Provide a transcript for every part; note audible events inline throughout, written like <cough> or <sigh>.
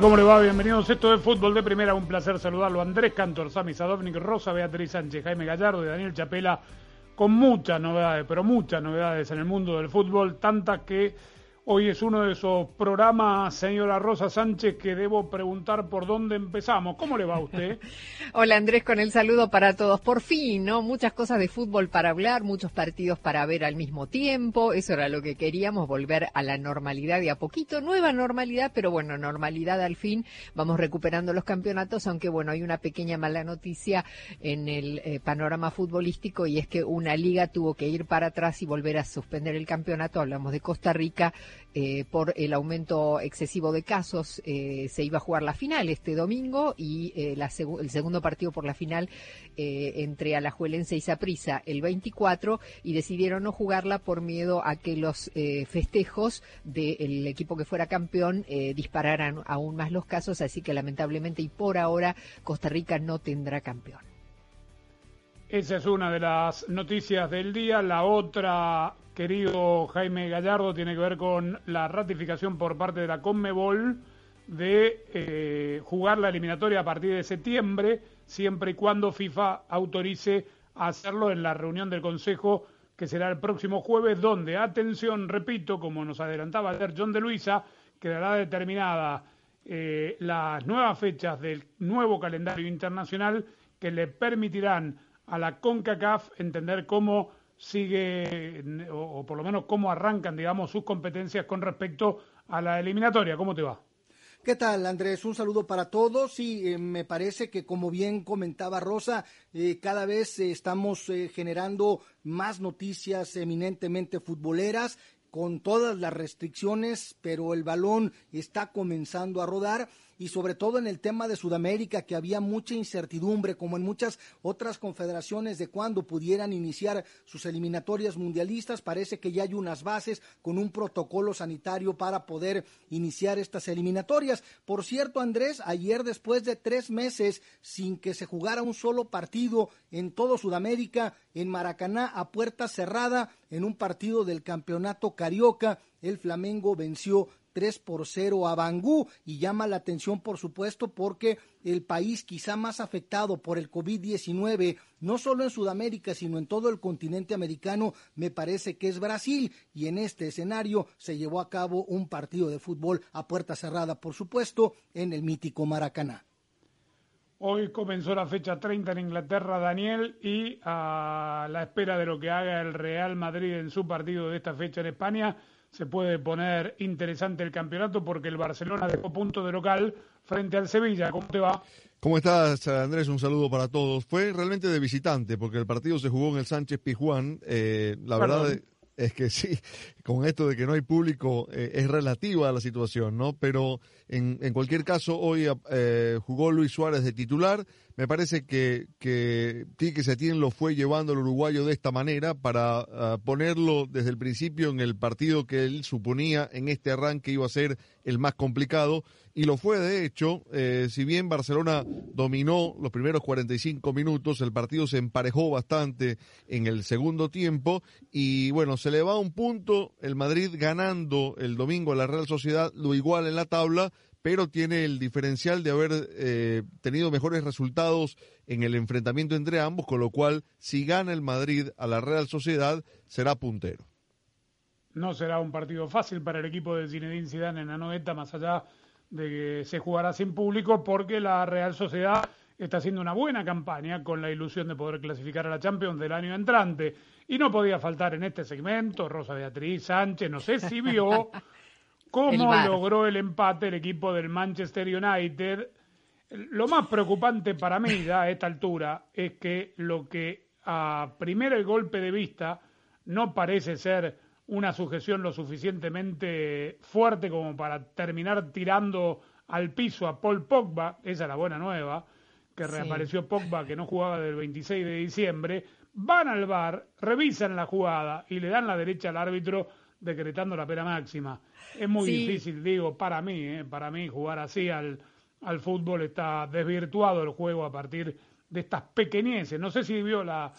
¿Cómo le va? Bienvenidos. Esto es Fútbol de Primera. Un placer saludarlo. Andrés Cantor, Sami Sadovnik, Rosa Beatriz Sánchez, Jaime Gallardo y Daniel Chapela con muchas novedades, pero muchas novedades en el mundo del fútbol, tantas que hoy es uno de esos programas, señora Rosa Sánchez, que debo preguntar por dónde empezamos. ¿Cómo le va a usted? <laughs> Hola Andrés, con el saludo para todos. Por fin, ¿no? Muchas cosas de fútbol para hablar, muchos partidos para ver al mismo tiempo. Eso era lo que queríamos, volver a la normalidad de a poquito. Nueva normalidad, pero bueno, normalidad al fin. Vamos recuperando los campeonatos, aunque bueno, hay una pequeña mala noticia en el eh, panorama futbolístico y es que una liga tuvo que ir para atrás y volver a suspender el campeonato. Hablamos de Costa Rica eh, por el aumento excesivo de casos. eh, se iba a jugar la final este domingo y eh, la el segundo partido por la final eh, entre Alajuelense y Saprissa el 24 y decidieron no jugarla por miedo a que los festejos del equipo que fuera campeón dispararan aún más los casos, así que lamentablemente y por ahora Costa Rica no tendrá campeón. Esa es una de las noticias del día. La otra, querido Jaime Gallardo, tiene que ver con la ratificación por parte de la Conmebol de eh, jugar la eliminatoria a partir de septiembre, siempre y cuando FIFA autorice a hacerlo en la reunión del Consejo que será el próximo jueves, donde, atención, repito, como nos adelantaba ayer John de Luisa, quedará determinada eh, las nuevas fechas del nuevo calendario internacional que le permitirán a la CONCACAF entender cómo sigue, o, por lo menos cómo arrancan, digamos, sus competencias con respecto a la eliminatoria. ¿Cómo te va? ¿Qué tal, Andrés? Un saludo para todos y eh, me parece que, como bien comentaba Rosa, eh, cada vez eh, estamos eh, generando más noticias eminentemente futboleras con todas las restricciones, pero el balón está comenzando a rodar y sobre todo en el tema de Sudamérica, que había mucha incertidumbre, como en muchas otras confederaciones, de cuándo pudieran iniciar sus eliminatorias mundialistas. Parece que ya hay unas bases con un protocolo sanitario para poder iniciar estas eliminatorias. Por cierto, Andrés, ayer después de tres meses sin que se jugara un solo partido en todo Sudamérica, en Maracaná, a puerta cerrada, en un partido del campeonato carioca, el Flamengo venció 3 por 0 a Bangú y llama la atención por supuesto porque el país quizá más afectado por el COVID-19, no solo en Sudamérica, sino en todo el continente americano, me parece que es Brasil y en este escenario se llevó a cabo un partido de fútbol a puerta cerrada, por supuesto, en el mítico Maracaná. Hoy comenzó la fecha 30 en Inglaterra, Daniel, y a la espera de lo que haga el Real Madrid en su partido de esta fecha en España, se puede poner interesante el campeonato porque el Barcelona dejó punto de local frente al Sevilla. ¿Cómo te va? ¿Cómo estás, Andrés? Un saludo para todos. Fue realmente de visitante, porque el partido se jugó en el Sánchez Pizjuán. Eh, la Perdón. verdad es que sí, con esto de que no hay público, eh, es relativa la situación, ¿no? Pero en, en cualquier caso, hoy eh, jugó Luis Suárez de titular. Me parece que, que Quique Setién lo fue llevando al uruguayo de esta manera para ah, ponerlo desde el principio en el partido que él suponía en este arranque iba a ser el más complicado. Y lo fue, de hecho, eh, si bien Barcelona dominó los primeros 45 minutos, el partido se emparejó bastante en el segundo tiempo y bueno, se le va un punto, el Madrid ganando el domingo a la Real Sociedad, lo igual en la tabla, pero tiene el diferencial de haber eh, tenido mejores resultados en el enfrentamiento entre ambos, con lo cual si gana el Madrid a la Real Sociedad será puntero. No será un partido fácil para el equipo de Zinedine Zidane en Anoeta, más allá de que se jugará sin público, porque la Real Sociedad está haciendo una buena campaña con la ilusión de poder clasificar a la Champions del año entrante. Y no podía faltar en este segmento Rosa Beatriz Sánchez, no sé si vio <laughs> cómo logró el empate el equipo del Manchester United. Lo más preocupante para mí a esta altura es que lo que a primer golpe de vista no parece ser una sujeción lo suficientemente fuerte como para terminar tirando al piso a Paul Pogba, esa es la buena nueva, que reapareció Pogba que no jugaba del 26 de diciembre, van al bar, revisan la jugada y le dan la derecha al árbitro decretando la pena máxima. Es muy difícil, digo, para mí, ¿eh? para mí jugar así al, al fútbol está desvirtuado el juego a partir de estas pequeñeces. No sé si vio la,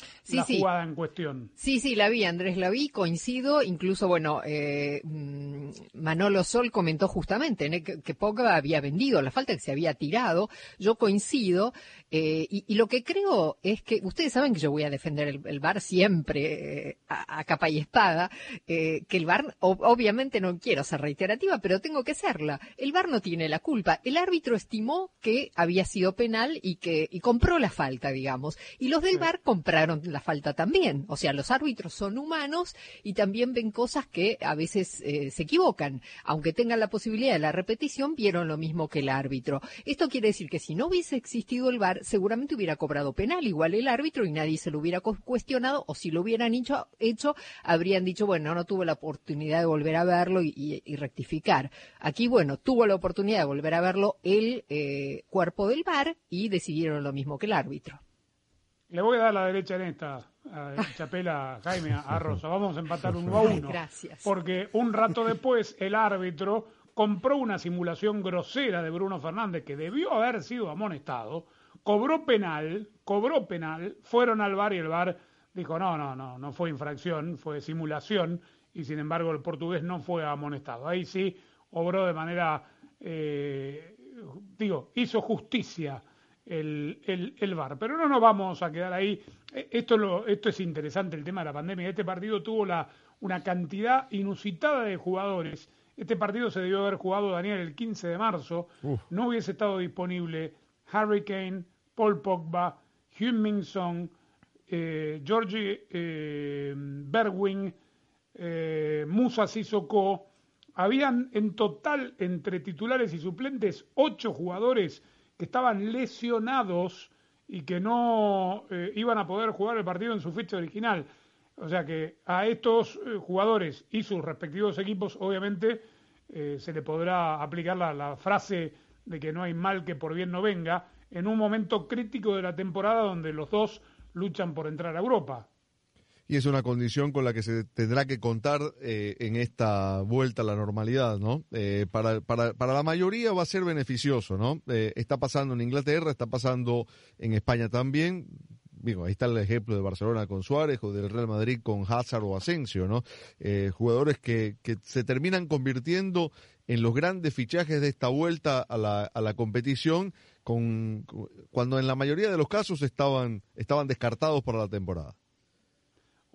jugada en cuestión. Sí, sí, la vi, Andrés, la vi, coincido. Incluso, bueno, eh, mm, Manolo Sol comentó justamente que, que Pogba había vendido la falta que se había tirado. Yo coincido. Eh, y, lo que creo es que ustedes saben que yo voy a defender el, VAR siempre eh, a, capa y espada, que el VAR, obviamente no quiero ser reiterativa, pero tengo que serla. El VAR no tiene la culpa. El árbitro estimó que había sido penal y que y compró la falta falta, digamos. Y los del VAR compraron la falta también. O sea, los árbitros son humanos y también ven cosas que a veces eh, se equivocan. Aunque tengan la posibilidad de la repetición, vieron lo mismo que el árbitro. Esto quiere decir que si no hubiese existido el VAR, seguramente hubiera cobrado penal igual el árbitro y nadie se lo hubiera cuestionado o si lo hubieran hecho, hecho habrían dicho, bueno, no tuve la oportunidad de volver a verlo y, rectificar. Aquí, bueno, tuvo la oportunidad de volver a verlo el eh, cuerpo del VAR y decidieron lo mismo que el árbitro. Le voy a dar la derecha en esta, a Chapela, Jaime, a Rosa. Vamos a empatar uno a uno. Gracias. Porque un rato después el árbitro compró una simulación grosera de Bruno Fernández que debió haber sido amonestado, cobró penal, cobró penal, fueron al bar y el bar dijo, no, no, no, no fue infracción, fue simulación y sin embargo el portugués no fue amonestado. Ahí sí obró de manera, eh, digo, hizo justicia el, el, el, VAR. Pero no nos vamos a quedar ahí. E, esto, lo, esto es interesante, el tema de la pandemia. Este partido tuvo la, una cantidad inusitada de jugadores. Este partido se debió haber jugado, Daniel, el 15 de marzo. No hubiese estado disponible Harry Kane, Paul Pogba, Hugh Minson, eh, Georgie eh, Berwin, eh, Musa Sissoko. Habían en total, entre titulares y suplentes, ocho jugadores que estaban lesionados y que no eh, iban a poder jugar el partido en su fecha original. O sea que a estos eh, jugadores y sus respectivos equipos, obviamente, eh, se le podrá aplicar la, la, frase de que no hay mal que por bien no venga, en un momento crítico de la temporada donde los dos luchan por entrar a Europa y es una condición con la que se tendrá que contar eh, en esta vuelta a la normalidad, ¿no? Eh, para, para, para, la mayoría va a ser beneficioso, ¿no? Eh, está pasando en Inglaterra, está pasando en España también. Digo, ahí está el ejemplo de Barcelona con Suárez o del Real Madrid con Hazard o Asensio, ¿no? jugadores que, que se terminan convirtiendo en los grandes fichajes de esta vuelta a la, a la competición con, cuando en la mayoría de los casos estaban, estaban descartados para la temporada.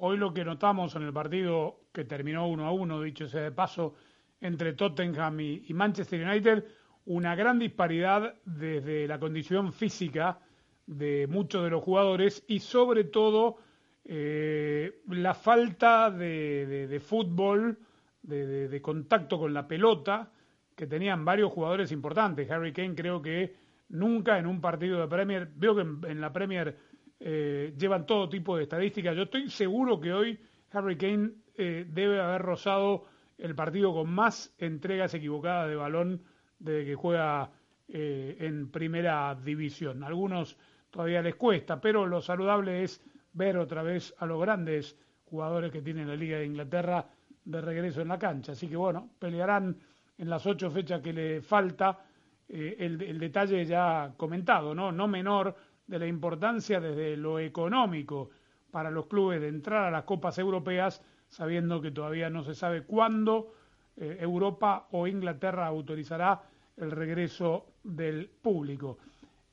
Hoy lo que notamos en el partido que terminó 1 a 1, dicho sea de paso, entre Tottenham y, Manchester United, una gran disparidad desde la condición física de muchos de los jugadores y sobre todo eh, la falta de, fútbol, de, contacto con la pelota que tenían varios jugadores importantes. Harry Kane creo que nunca en un partido de Premier, veo que en la Premier eh, llevan todo tipo de estadísticas. Yo estoy seguro que hoy Harry Kane eh, debe haber rozado el partido con más entregas equivocadas de balón desde que juega eh, en primera división. algunos todavía les cuesta, pero lo saludable es ver otra vez a los grandes jugadores que tiene la Liga de Inglaterra de regreso en la cancha. Así que bueno, pelearán en las ocho fechas que le falta. el, el, detalle ya comentado, ¿no? No menor de la importancia desde lo económico para los clubes de entrar a las copas europeas, sabiendo que todavía no se sabe cuándo eh, Europa o Inglaterra autorizará el regreso del público.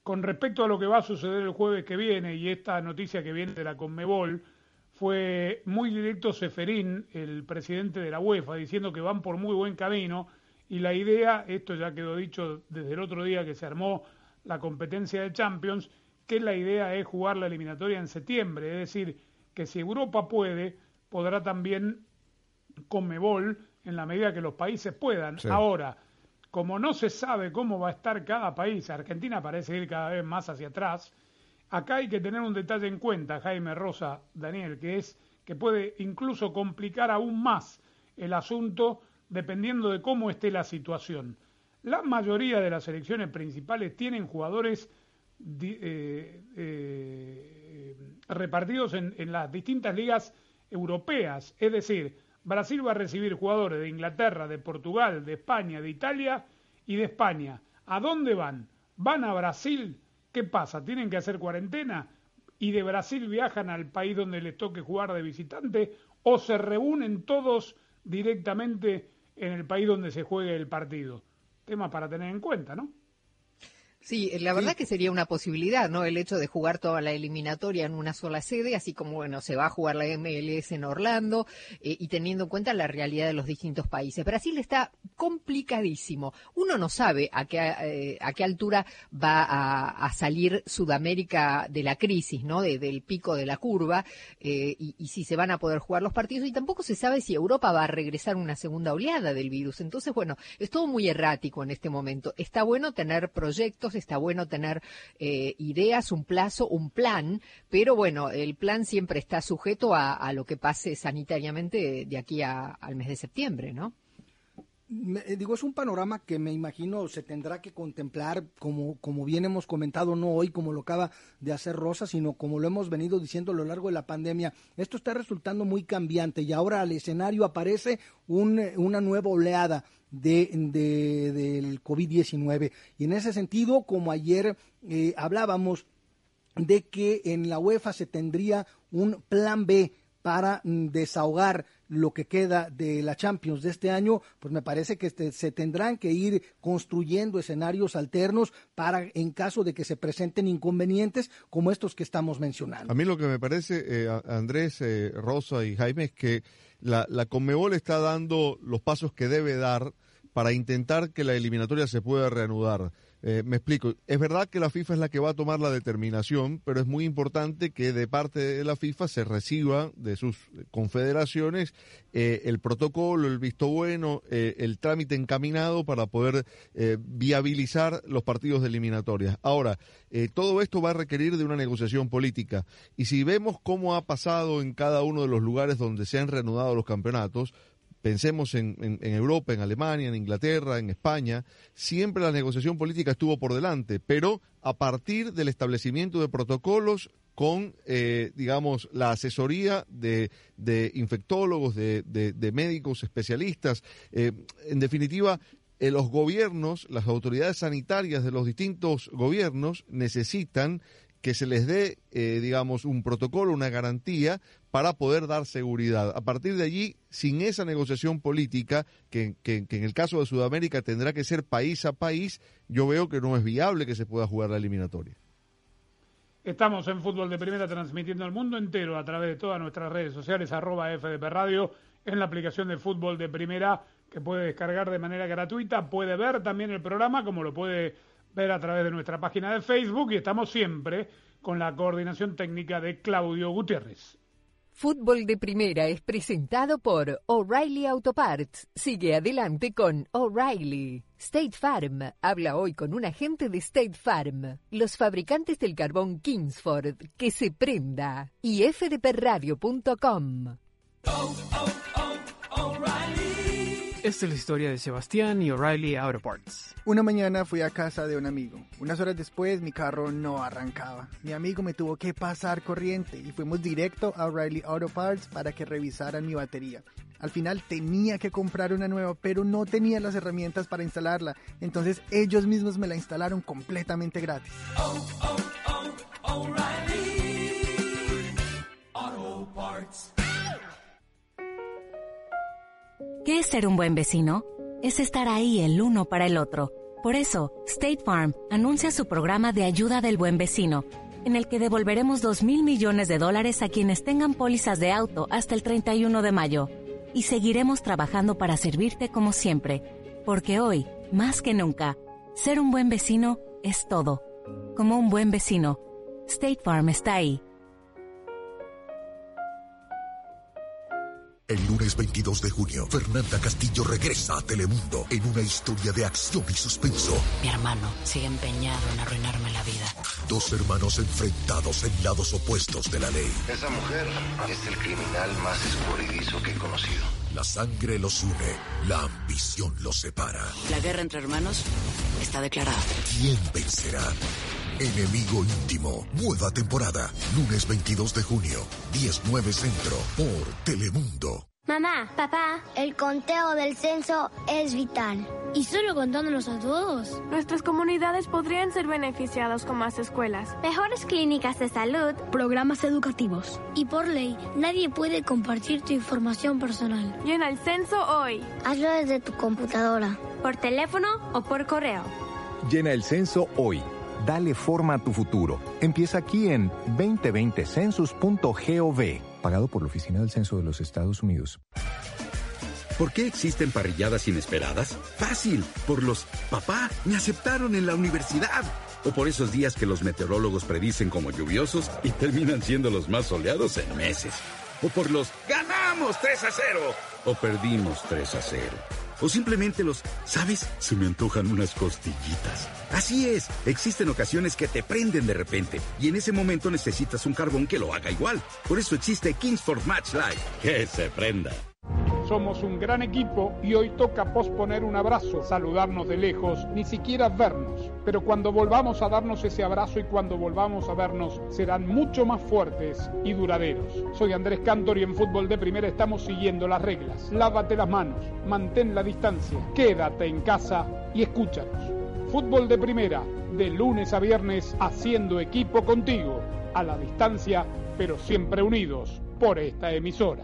Con respecto a lo que va a suceder el jueves que viene y esta noticia que viene de la Conmebol, fue muy directo Seferín, el presidente de la UEFA, diciendo que van por muy buen camino y la idea, esto ya quedó dicho desde el otro día que se armó la competencia de Champions, que la idea es jugar la eliminatoria en septiembre, es decir, que si Europa puede, podrá también Conmebol en la medida que los países puedan. Ahora, como no se sabe cómo va a estar cada país, Argentina parece ir cada vez más hacia atrás, acá hay que tener un detalle en cuenta, Jaime Rosa, Daniel, que es que puede incluso complicar aún más el asunto dependiendo de cómo esté la situación. La mayoría de las selecciones principales tienen jugadores eh, eh, repartidos en, en las distintas ligas europeas, es decir, Brasil va a recibir jugadores de Inglaterra, de Portugal, de España, de Italia y de España. ¿A dónde van? ¿Van a Brasil? ¿Qué pasa? ¿Tienen que hacer cuarentena? ¿Y de Brasil viajan al país donde les toque jugar de visitante? ¿O se reúnen todos directamente en el país donde se juegue el partido? Tema para tener en cuenta, ¿no? Sí, la verdad que sería una posibilidad, ¿no? El hecho de jugar toda la eliminatoria en una sola sede, así como, bueno, se va a jugar la MLS en Orlando eh, y teniendo en cuenta la realidad de los distintos países. Brasil está complicadísimo. Uno no sabe a qué, eh, a qué altura va a, salir Sudamérica de la crisis, ¿no? del pico de la curva eh, y, y, si se van a poder jugar los partidos y tampoco se sabe si Europa va a regresar una segunda oleada del virus. Entonces, bueno, es todo muy errático en este momento. Está bueno tener proyectos está bueno tener eh, ideas, un plazo, un plan, pero bueno, el plan siempre está sujeto a, lo que pase sanitariamente de aquí al mes de septiembre, ¿no? Eh, digo, es un panorama que me imagino se tendrá que contemplar, como, como bien hemos comentado, no hoy como lo acaba de hacer Rosa, sino como lo hemos venido diciendo a lo largo de la pandemia. Esto está resultando muy cambiante y ahora al escenario aparece una nueva oleada de, del COVID-19. Y en ese sentido, como ayer eh, hablábamos de que en la UEFA se tendría un plan B para mm, desahogar lo que queda de la Champions de este año, pues me parece que este, se tendrán que ir construyendo escenarios alternos para en caso de que se presenten inconvenientes como estos que estamos mencionando. A mí lo que me parece, eh, Andrés, eh, Rosa y Jaime, es que la, la Conmebol está dando los pasos que debe dar para intentar que la eliminatoria se pueda reanudar. Eh, me explico, es verdad que la FIFA es la que va a tomar la determinación, pero es muy importante que de parte de la FIFA se reciba de sus confederaciones eh, el protocolo, el visto bueno, eh, el trámite encaminado para poder viabilizar los partidos de eliminatorias. Ahora, todo esto va a requerir de una negociación política y si vemos cómo ha pasado en cada uno de los lugares donde se han reanudado los campeonatos, Pensemos en, Europa, en Alemania, en Inglaterra, en España, siempre la negociación política estuvo por delante, pero a partir del establecimiento de protocolos con, eh, digamos, la asesoría de, infectólogos, de, médicos especialistas. Eh, en definitiva, eh, los gobiernos, las autoridades sanitarias de los distintos gobiernos necesitan que se les dé, eh, digamos, un protocolo, una garantía para poder dar seguridad. A partir de allí, sin esa negociación política, que, en el caso de Sudamérica tendrá que ser país a país, yo veo que no es viable que se pueda jugar la eliminatoria. Estamos en Fútbol de Primera transmitiendo al mundo entero a través de todas nuestras redes sociales, arroba FDP Radio, en la aplicación de Fútbol de Primera que puede descargar de manera gratuita, puede ver también el programa como lo puede ver a través de nuestra página de Facebook y estamos siempre con la coordinación técnica de Claudio Gutiérrez. Fútbol de Primera es presentado por O'Reilly Auto Parts. Sigue adelante con O'Reilly. State Farm. Habla hoy con un agente de State Farm. Los fabricantes del carbón Kingsford. Que se prenda. Y fdpradio.com. Esta es la historia de Sebastián y O'Reilly Auto Parts. Una mañana fui a casa de un amigo. Unas horas después mi carro no arrancaba. Mi amigo me tuvo que pasar corriente y fuimos directo a O'Reilly Auto Parts para que revisaran mi batería. Al final tenía que comprar una nueva, pero no tenía las herramientas para instalarla. Entonces ellos mismos me la instalaron completamente gratis. Oh, oh, oh, Auto Parts. ¿Qué es ser un buen vecino? Es estar ahí el uno para el otro. Por eso, State Farm anuncia su programa de ayuda del buen vecino, en el que devolveremos 2 mil millones de dólares a quienes tengan pólizas de auto hasta el 31 de mayo. Y seguiremos trabajando para servirte como siempre, porque hoy, más que nunca, ser un buen vecino es todo. Como un buen vecino, State Farm está ahí. El lunes 22 de junio, Fernanda Castillo regresa a Telemundo en una historia de acción y suspenso. Mi hermano sigue empeñado en arruinarme la vida. Dos hermanos enfrentados en lados opuestos de la ley. Esa mujer es el criminal más escurridizo que he conocido. La sangre los une, la ambición los separa. La guerra entre hermanos está declarada. ¿Quién vencerá? Enemigo íntimo, nueva temporada, lunes 22 de junio, 19 Centro, por Telemundo. Mamá, papá, el conteo del censo es vital. ¿Y solo contándonos a todos? Nuestras comunidades podrían ser beneficiadas con más escuelas, mejores clínicas de salud, programas educativos. Y por ley, nadie puede compartir tu información personal. Llena el censo hoy. Hazlo desde tu computadora, por teléfono o por correo. Llena el censo hoy. Dale forma a tu futuro. Empieza aquí en 2020census.gov, pagado por la Oficina del Censo de los Estados Unidos. ¿Por qué existen parrilladas inesperadas? Fácil, por los papá, me aceptaron en la universidad. O por esos días que los meteorólogos predicen como lluviosos y terminan siendo los más soleados en meses. O por los ganamos 3 a 0 o perdimos 3 a 0 o simplemente los, ¿sabes? Se me antojan unas costillitas. Así es, existen ocasiones que te prenden de repente y en ese momento necesitas un carbón que lo haga igual. Por eso existe Kingsford Match Light. Que se prenda. Somos un gran equipo y hoy toca posponer un abrazo, saludarnos de lejos, ni siquiera vernos. Pero cuando volvamos a darnos ese abrazo y cuando volvamos a vernos, serán mucho más fuertes y duraderos. Soy Andrés Cantor y en Fútbol de Primera estamos siguiendo las reglas. Lávate las manos, mantén la distancia, quédate en casa y escúchanos. Fútbol de Primera, de lunes a viernes, haciendo equipo contigo, a la distancia, pero siempre unidos por esta emisora.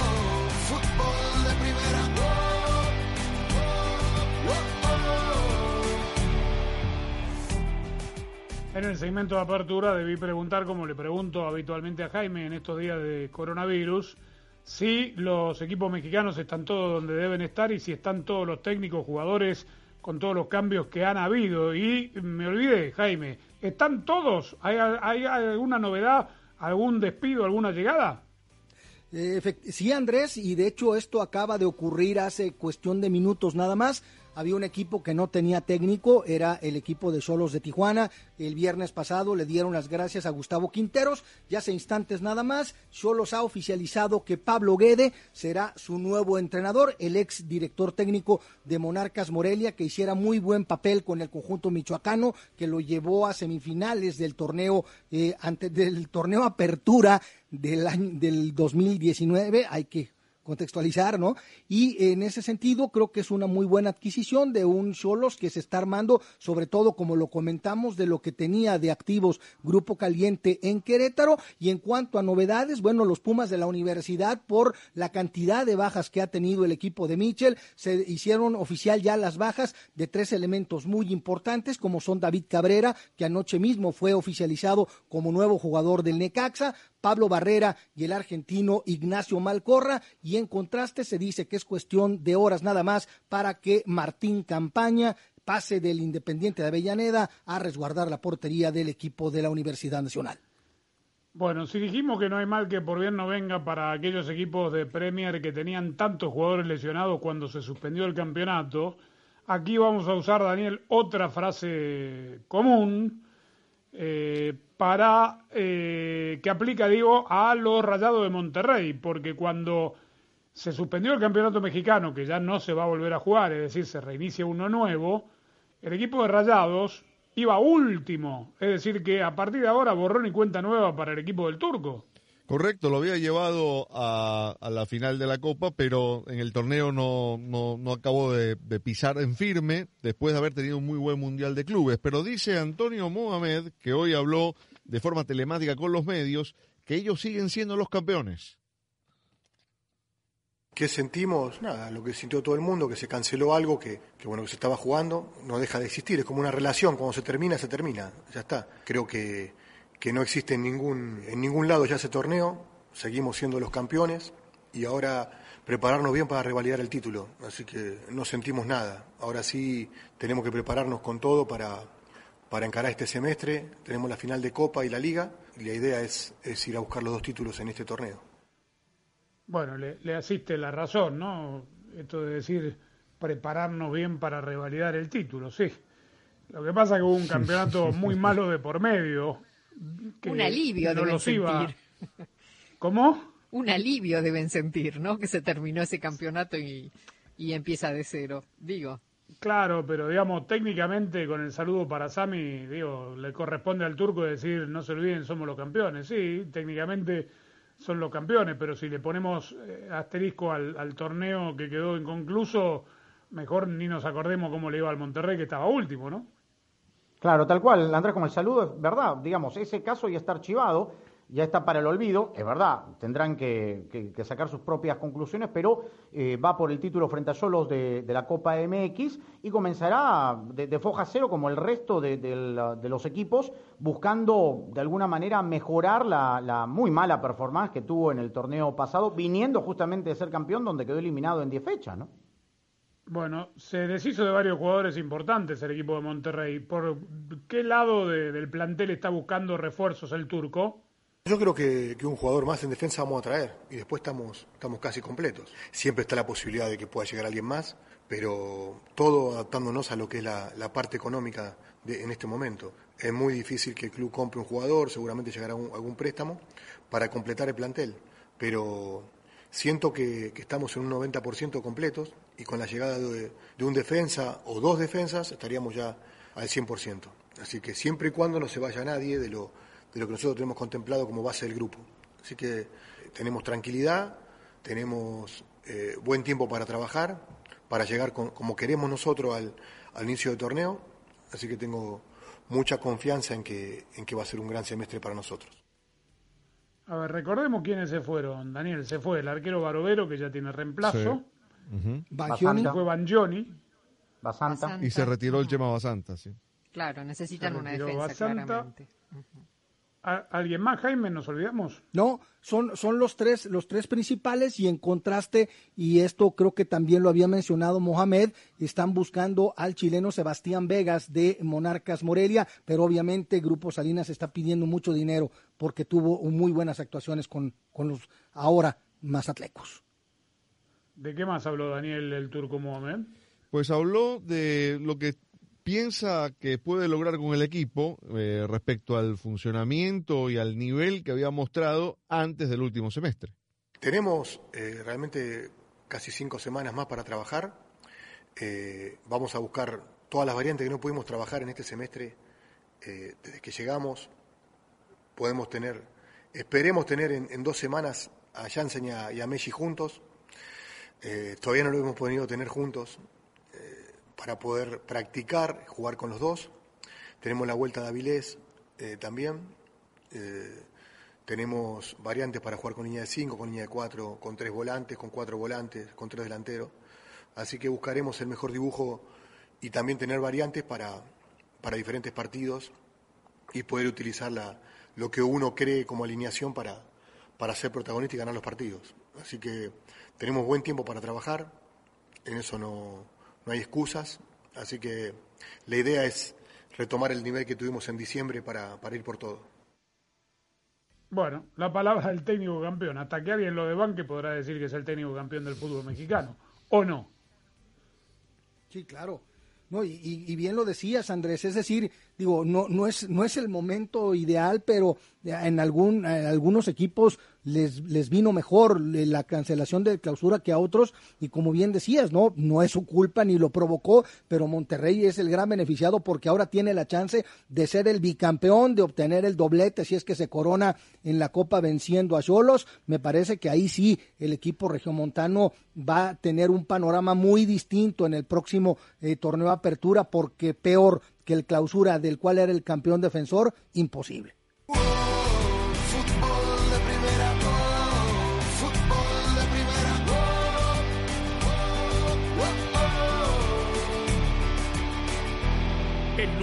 En el segmento de apertura debí preguntar, como le pregunto habitualmente a Jaime en estos días de coronavirus, si los equipos mexicanos están todos donde deben estar y si están todos los técnicos, jugadores, con todos los cambios que han habido. Y me olvidé, Jaime, ¿están todos? ¿Hay, hay alguna novedad, algún despido, alguna llegada? Eh, sí, Andrés, y de hecho esto acaba de ocurrir hace cuestión de minutos nada más. Había un equipo que no tenía técnico, era el equipo de Solos de Tijuana. El viernes pasado le dieron las gracias a Gustavo Quinteros. Ya hace instantes nada más, Solos ha oficializado que Pablo Guede será su nuevo entrenador, el ex director técnico de Monarcas Morelia, que hiciera muy buen papel con el conjunto michoacano, que lo llevó a semifinales del torneo, eh, del torneo Apertura del año del 2019. Hay que contextualizar, ¿no? Y en ese sentido creo que es una muy buena adquisición de un Cholos que se está armando, sobre todo como lo comentamos, de lo que tenía de activos Grupo Caliente en Querétaro. Y en cuanto a novedades, bueno, los Pumas de la universidad, por la cantidad de bajas que ha tenido el equipo de Mitchell, se hicieron oficial ya las bajas de tres elementos muy importantes, como son David Cabrera, que anoche mismo fue oficializado como nuevo jugador del Necaxa, Pablo Barrera y el argentino Ignacio Malcorra. Y en contraste se dice que es cuestión de horas nada más para que Martín Campaña pase del Independiente de Avellaneda a resguardar la portería del equipo de la Universidad Nacional. Bueno, si dijimos que no hay mal que por bien no venga para aquellos equipos de Premier que tenían tantos jugadores lesionados cuando se suspendió el campeonato, Aquí vamos a usar, Daniel, otra frase común eh, para eh, que aplica, digo, a los Rayados de Monterrey, porque cuando se suspendió el campeonato mexicano, que ya no se va a volver a jugar, es decir, se reinicia uno nuevo, el equipo de Rayados iba último, es decir, que a partir de ahora borrón y cuenta nueva para el equipo del Turco. Correcto, lo había llevado a, la final de la Copa, pero en el torneo no, no, no acabó de, pisar en firme después de haber tenido un muy buen Mundial de Clubes. Pero dice Antonio Mohamed, que hoy habló de forma telemática con los medios, que ellos siguen siendo los campeones. ¿Qué sentimos? Nada, lo que sintió todo el mundo, que se canceló algo que, que, bueno que se estaba jugando, no deja de existir, es como una relación, cuando se termina, se termina, ya está. Creo que que no existe en ningún, en ningún lado ya ese torneo, seguimos siendo los campeones y ahora prepararnos bien para revalidar el título, así que no sentimos nada. Ahora sí tenemos que prepararnos con todo para, para encarar este semestre, tenemos la final de Copa y la Liga y la idea es, es ir a buscar los dos títulos en este torneo. Bueno, le, le asiste la razón, ¿no? Esto de decir prepararnos bien para revalidar el título, sí. Lo que pasa es que hubo un campeonato muy malo de por medio, un alivio no deben sentir. Iba. ¿Cómo? Un alivio deben sentir, ¿no? Que se terminó ese campeonato y, y empieza de cero, digo. Claro, pero digamos, técnicamente con el saludo para Sami, digo, le corresponde al turco decir, no se olviden, somos los campeones. Sí, técnicamente son los campeones, pero si le ponemos eh, asterisco al, al torneo que quedó inconcluso, mejor ni nos acordemos cómo le iba al Monterrey, que estaba último, ¿no? Claro, tal cual, Andrés, como el saludo, es verdad, digamos, ese caso ya está archivado, ya está para el olvido, es verdad, tendrán que, sacar sus propias conclusiones, pero eh, va por el título frente a Solos de, la Copa MX y comenzará de, foja cero como el resto de, los equipos, buscando de alguna manera mejorar la, la, muy mala performance que tuvo en el torneo pasado, viniendo justamente de ser campeón donde quedó eliminado en 10 fechas, ¿no? Bueno, se deshizo de varios jugadores importantes el equipo de Monterrey. ¿Por qué lado de, del plantel está buscando refuerzos el turco? Yo creo que, que, un jugador más en defensa vamos a traer y después estamos, estamos casi completos. Siempre está la posibilidad de que pueda llegar alguien más, pero todo adaptándonos a lo que es la, parte económica de, en este momento. Es muy difícil que el club compre un jugador, seguramente llegará un, algún préstamo para completar el plantel, pero siento que, que estamos en un 90% completos y con la llegada de, de, un defensa o dos defensas estaríamos ya al 100%. Así que siempre y cuando no se vaya nadie de lo, de lo que nosotros tenemos contemplado como base del grupo. Así que tenemos tranquilidad, tenemos eh, buen tiempo para trabajar, para llegar con, como queremos nosotros al, al inicio del torneo. Así que tengo mucha confianza en que, en que va a ser un gran semestre para nosotros. A ver, recordemos quiénes se fueron. Daniel, se fue el arquero Barovero, que ya tiene reemplazo. Sí. Uh -huh. Bangioni. Fue Bangioni. Basanta. Basanta. Y se retiró el Chema Basanta, sí. Claro, necesitan una defensa, Basanta. claramente. Uh -huh. ¿Alguien más, Jaime? ¿Nos olvidamos? No, son, son los tres, los tres principales y en contraste, y esto creo que también lo había mencionado Mohamed, están buscando al chileno Sebastián Vegas de Monarcas Morelia, pero obviamente Grupo Salinas está pidiendo mucho dinero porque tuvo muy buenas actuaciones con, con los ahora mazatlecos. ¿De qué más habló Daniel el turco Mohamed? Pues habló de lo que piensa que puede lograr con el equipo eh, respecto al funcionamiento y al nivel que había mostrado antes del último semestre? Tenemos eh, realmente casi cinco semanas más para trabajar. Eh, vamos a buscar todas las variantes que no pudimos trabajar en este semestre desde que llegamos. Podemos tener, esperemos tener en, en dos semanas a Jansen y a, y a Messi juntos. todavía no lo hemos podido tener juntos para poder practicar, jugar con los dos. Tenemos la vuelta de Avilés eh, también. Eh, tenemos variantes para jugar con línea de 5, con línea de 4, con tres volantes, con cuatro volantes, con tres delanteros. Así que buscaremos el mejor dibujo y también tener variantes para, para diferentes partidos y poder utilizar la, lo que uno cree como alineación para, para ser protagonista y ganar los partidos. Así que tenemos buen tiempo para trabajar, en eso no, no hay excusas, así que la idea es retomar el nivel que tuvimos en diciembre para, para ir por todo. Bueno, la palabra del técnico campeón. Hasta que alguien lo de banque podrá decir que es el técnico campeón del fútbol mexicano. ¿O no? Sí, claro. No, y, y bien lo decías, Andrés, es decir, digo, no, no, es, no es el momento ideal, pero en, algún, en algunos equipos les, les vino mejor la cancelación de clausura que a otros, y como bien decías, no, no es su culpa ni lo provocó, pero Monterrey es el gran beneficiado porque ahora tiene la chance de ser el bicampeón, de obtener el doblete si es que se corona en la Copa venciendo a Cholos. Me parece que ahí sí el equipo regiomontano va a tener un panorama muy distinto en el próximo eh, torneo de apertura porque peor que el clausura del cual era el campeón defensor, imposible.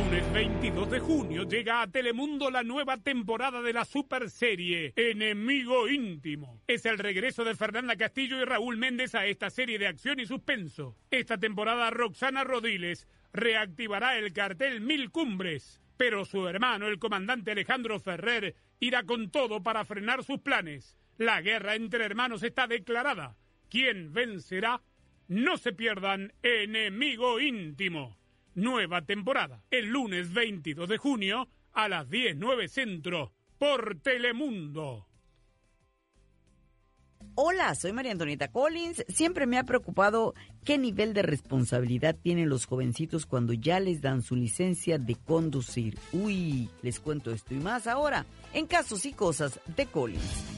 Lunes 22 de junio llega a Telemundo la nueva temporada de la super serie Enemigo Íntimo. Es el regreso de Fernanda Castillo y Raúl Méndez a esta serie de acción y suspenso. Esta temporada Roxana Rodiles reactivará el cartel Mil Cumbres, pero su hermano, el comandante Alejandro Ferrer, irá con todo para frenar sus planes. La guerra entre hermanos está declarada. ¿Quién vencerá? No se pierdan Enemigo Íntimo. Nueva temporada, el lunes 22 de junio a las 10.09 Centro, por Telemundo. Hola, soy María Antonieta Collins. Siempre me ha preocupado qué nivel de responsabilidad tienen los jovencitos cuando ya les dan su licencia de conducir. Uy, les cuento esto y más ahora en Casos y Cosas de Collins.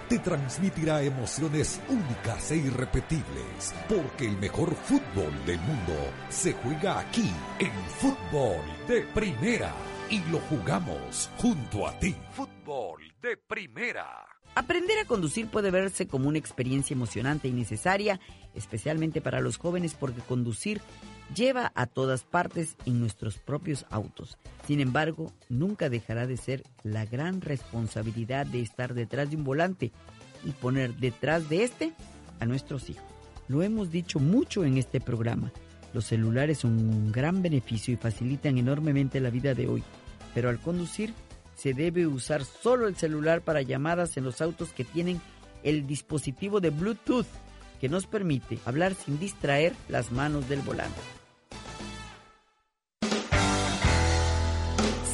te transmitirá emociones únicas e irrepetibles, porque el mejor fútbol del mundo se juega aquí, en fútbol de primera, y lo jugamos junto a ti. Fútbol de primera. Aprender a conducir puede verse como una experiencia emocionante y necesaria, especialmente para los jóvenes porque conducir lleva a todas partes en nuestros propios autos. Sin embargo, nunca dejará de ser la gran responsabilidad de estar detrás de un volante y poner detrás de este a nuestros hijos. Lo hemos dicho mucho en este programa. Los celulares son un gran beneficio y facilitan enormemente la vida de hoy, pero al conducir se debe usar solo el celular para llamadas en los autos que tienen el dispositivo de Bluetooth que nos permite hablar sin distraer las manos del volante.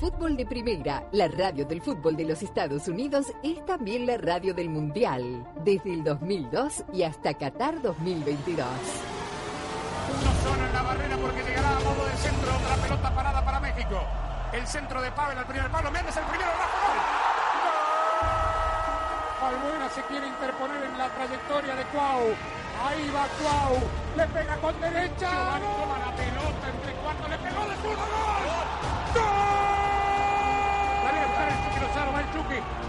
Fútbol de Primera, la radio del fútbol de los Estados Unidos, es también la radio del Mundial, desde el 2002 y hasta Qatar 2022. Uno solo en la barrera porque llegará a modo de centro otra pelota parada para México. El centro de Pavel al primer palo, Méndez el primero, Rafa Gol. Albuena se quiere interponer en la trayectoria de Cuau. Ahí va Cuau, le pega con derecha. Giovanni toma la pelota entre cuartos, le pegó de zurdo, gol. ¡Gol!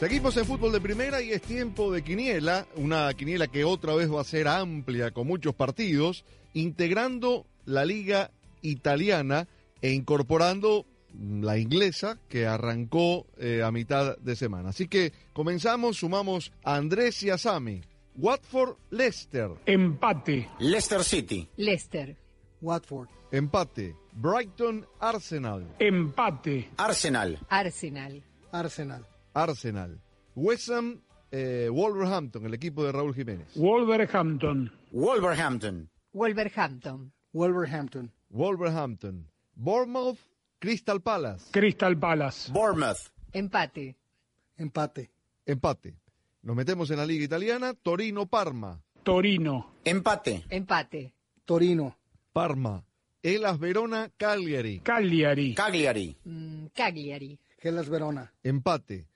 Seguimos en fútbol de primera y es tiempo de quiniela, una quiniela que otra vez va a ser amplia con muchos partidos, integrando la liga italiana e incorporando la inglesa que arrancó eh, a mitad de semana. Así que comenzamos, sumamos a Andrés y a Sami. Watford, Leicester. Empate. Leicester City. Leicester. Watford. Empate. Brighton, Arsenal. Empate. Arsenal. Arsenal. Arsenal. Arsenal. West Ham, eh, Wolverhampton, el equipo de Raúl Jiménez. Wolverhampton. Wolverhampton. Wolverhampton. Wolverhampton. Wolverhampton. Bournemouth, Crystal Palace. Crystal Palace. Bournemouth. Empate. Empate. Empate. Nos metemos en la liga italiana. Torino, Parma. Torino. Empate. Empate. Torino. Parma. Elas Verona, Cagliari. Cagliari. Cagliari. Mm, Cagliari. Hellas Verona. Empate.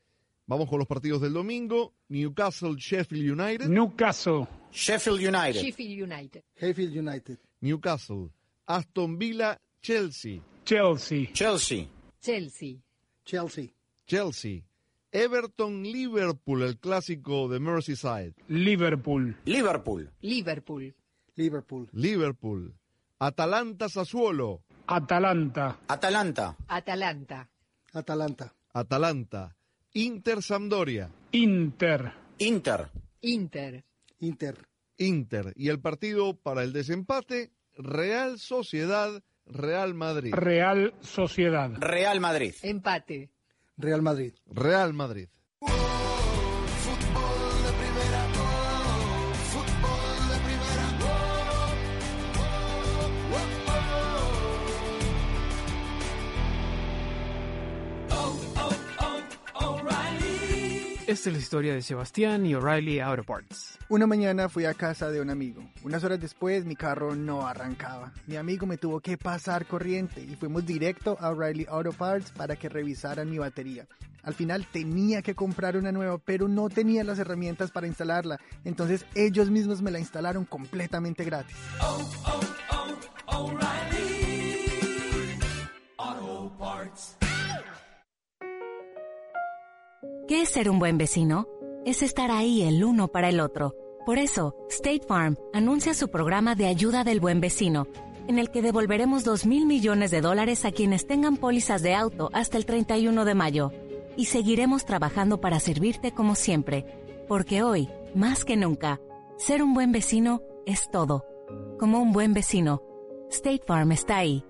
Vamos con los partidos del domingo. Newcastle, Sheffield United. Newcastle. Sheffield United. Sheffield United. Hayfield United. Newcastle. Aston Villa, Chelsea. Chelsea. Chelsea. Chelsea. Chelsea. Chelsea. Everton, Liverpool, el clásico de Merseyside. Liverpool. Liverpool. Liverpool. Liverpool. Liverpool. Atalanta, Sassuolo. Atalanta. Atalanta. Atalanta. Atalanta. Atalanta. Inter, Sampdoria. Inter. Inter. Inter. Inter. Inter. Y el partido para el desempate, Real Sociedad, Real Madrid. Real Sociedad. Real Madrid. Empate. Real Madrid. Real Madrid. Esta es la historia de Sebastián y O'Reilly Auto Parts. Una mañana fui a casa de un amigo. Unas horas después mi carro no arrancaba. Mi amigo me tuvo que pasar corriente y fuimos directo a O'Reilly Auto Parts para que revisaran mi batería. Al final tenía que comprar una nueva, pero no tenía las herramientas para instalarla. Entonces ellos mismos me la instalaron completamente gratis. ¿Qué es ser un buen vecino? Es estar ahí el uno para el otro. Por eso, State Farm anuncia su programa de ayuda del buen vecino, en el que devolveremos 2 mil millones de dólares a quienes tengan pólizas de auto hasta el 31 de mayo. Y seguiremos trabajando para servirte como siempre, porque hoy, más que nunca, ser un buen vecino es todo. Como un buen vecino, State Farm está ahí.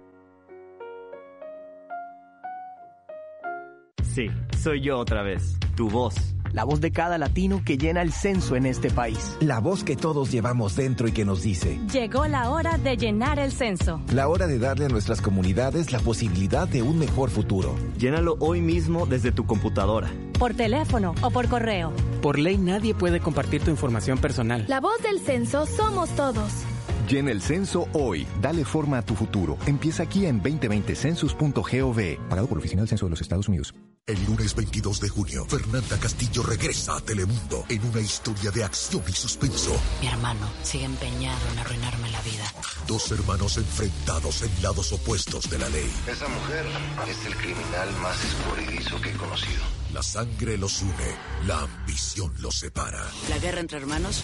Sí, soy yo otra vez, tu voz. La voz de cada latino que llena el censo en este país. La voz que todos llevamos dentro y que nos dice. Llegó la hora de llenar el censo. La hora de darle a nuestras comunidades la posibilidad de un mejor futuro. Llénalo hoy mismo desde tu computadora. Por teléfono o por correo. Por ley nadie puede compartir tu información personal. La voz del censo somos todos. Llena el censo hoy. Dale forma a tu futuro. Empieza aquí en 2020census.gov. Pagado por la Oficina del Censo de los Estados Unidos. El lunes 22 de junio, Fernanda Castillo regresa a Telemundo en una historia de acción y suspenso. Mi hermano sigue empeñado en arruinarme la vida. Dos hermanos enfrentados en lados opuestos de la ley. Esa mujer es el criminal más escurridizo que he conocido. La sangre los une, la ambición los separa. La guerra entre hermanos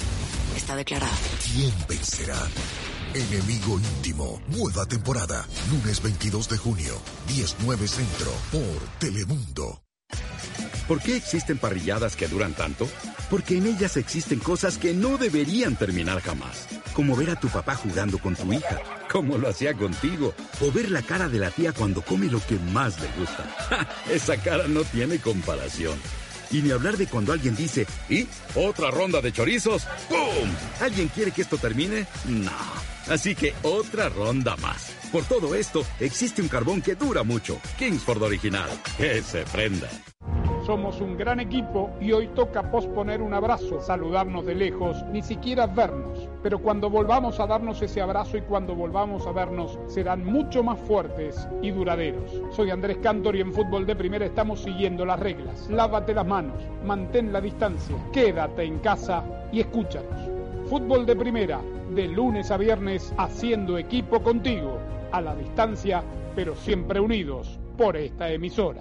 está declarada. ¿Quién vencerá? Enemigo íntimo, nueva temporada, lunes 22 de junio, 19 Centro, por Telemundo. ¿Por qué existen parrilladas que duran tanto? Porque en ellas existen cosas que no deberían terminar jamás. Como ver a tu papá jugando con tu hija, como lo hacía contigo. O ver la cara de la tía cuando come lo que más le gusta. <laughs> Esa cara no tiene comparación. Y ni hablar de cuando alguien dice, ¿y? ¿Otra ronda de chorizos? ¡Pum! ¿Alguien quiere que esto termine? No. Así que otra ronda más. Por todo esto, existe un carbón que dura mucho. Kingsford Original. Que se prenda. Somos un gran equipo y hoy toca posponer un abrazo, saludarnos de lejos, ni siquiera vernos. Pero cuando volvamos a darnos ese abrazo y cuando volvamos a vernos, serán mucho más fuertes y duraderos. Soy Andrés Cantor y en Fútbol de Primera estamos siguiendo las reglas. Lávate las manos, mantén la distancia, quédate en casa y escúchanos. Fútbol de Primera, de lunes a viernes, haciendo equipo contigo, a la distancia, pero siempre unidos por esta emisora.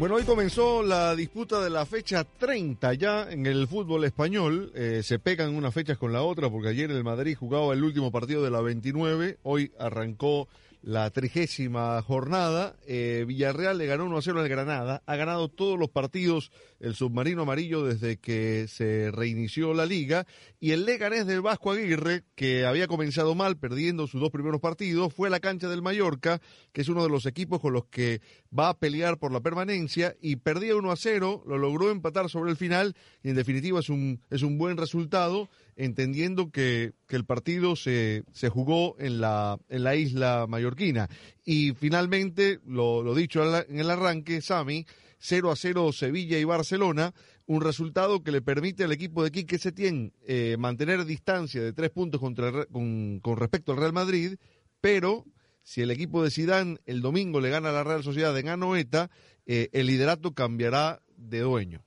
Bueno, hoy comenzó la disputa de la fecha 30 ya en el fútbol español. Eh, se pegan unas fechas con la otra porque ayer el Madrid jugaba el último partido de la 29. Hoy arrancó la trigésima jornada. Eh, Villarreal le ganó 1 a 0 al Granada. Ha ganado todos los partidos el submarino amarillo desde que se reinició la liga. Y el Leganés del Vasco Aguirre, que había comenzado mal perdiendo sus dos primeros partidos, fue a la cancha del Mallorca, que es uno de los equipos con los que va a pelear por la permanencia. Y perdía 1 a 0, lo logró empatar sobre el final. Y en definitiva es un, es un buen resultado entendiendo que, que el partido se, se jugó en la, en la isla mallorquina. Y finalmente, lo, lo dicho en el arranque, Sami, 0 a 0 Sevilla y Barcelona, un resultado que le permite al equipo de Quique Setién eh, mantener distancia de tres puntos contra el, con, con respecto al Real Madrid, pero si el equipo de Sidán el domingo le gana a la Real Sociedad en Anoeta, eh, el liderato cambiará de dueño.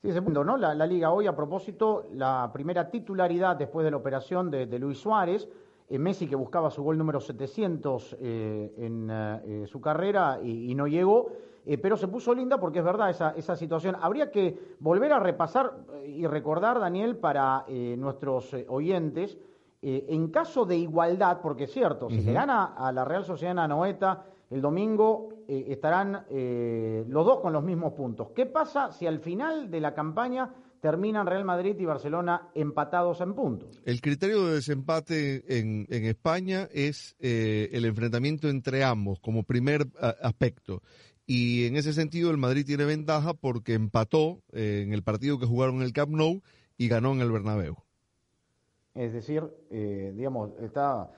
Sí, segundo, ¿no? La, la, liga hoy, a propósito, la primera titularidad después de la operación de, de Luis Suárez, eh, Messi que buscaba su gol número 700 eh, en eh, su carrera y, y no llegó, pero se puso linda porque es verdad esa, esa situación. Habría que volver a repasar y recordar, Daniel, para nuestros oyentes, en caso de igualdad, porque es cierto, uh -huh. si le gana a la Real Sociedad Anoeta, el domingo eh, estarán eh, los dos con los mismos puntos. ¿Qué pasa si al final de la campaña terminan Real Madrid y Barcelona empatados en puntos? El criterio de desempate en, en España es eh, el enfrentamiento entre ambos como primer a, aspecto. Y en ese sentido el Madrid tiene ventaja porque empató en el partido que jugaron en el Camp Nou y ganó en el Bernabéu. Es decir, digamos, está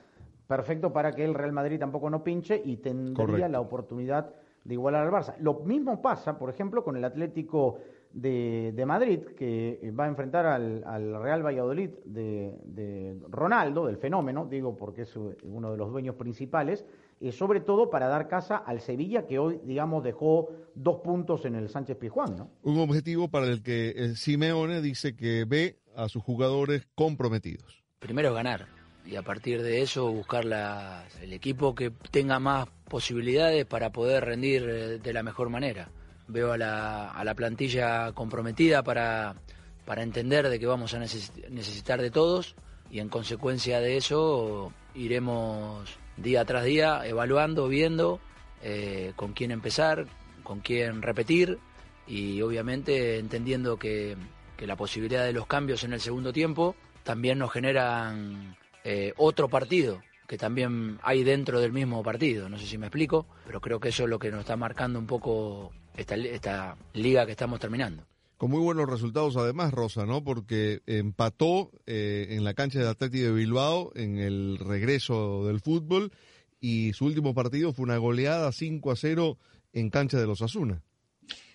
perfecto para que el Real Madrid tampoco no pinche y tendría Correcto. la oportunidad de igualar al Barça. Lo mismo pasa, por ejemplo, con el Atlético de, de Madrid, que va a enfrentar al, al Real Valladolid de, de, Ronaldo, del fenómeno, digo porque es uno de los dueños principales, eh, sobre todo para dar casa al Sevilla, que hoy, digamos, dejó dos puntos en el Sánchez Pizjuán, ¿no? Un objetivo para el que el Simeone dice que ve a sus jugadores comprometidos. Primero ganar, y a partir de eso buscar la, el equipo que tenga más posibilidades para poder rendir eh, de la mejor manera. Veo a la, a la plantilla comprometida para, para entender de que vamos a necesitar de todos y en consecuencia de eso iremos día tras día evaluando, viendo eh, con quién empezar, con quién repetir y obviamente entendiendo que, que la posibilidad de los cambios en el segundo tiempo también nos generan eh, otro partido que también hay dentro del mismo partido. No sé si me explico, pero creo que eso es lo que nos está marcando un poco esta, esta liga que estamos terminando. Con muy buenos resultados además, Rosa, ¿no? Porque empató eh, en la cancha del Atlético de Bilbao en el regreso del fútbol y su último partido fue una goleada 5 a 0 en cancha de los Asuna.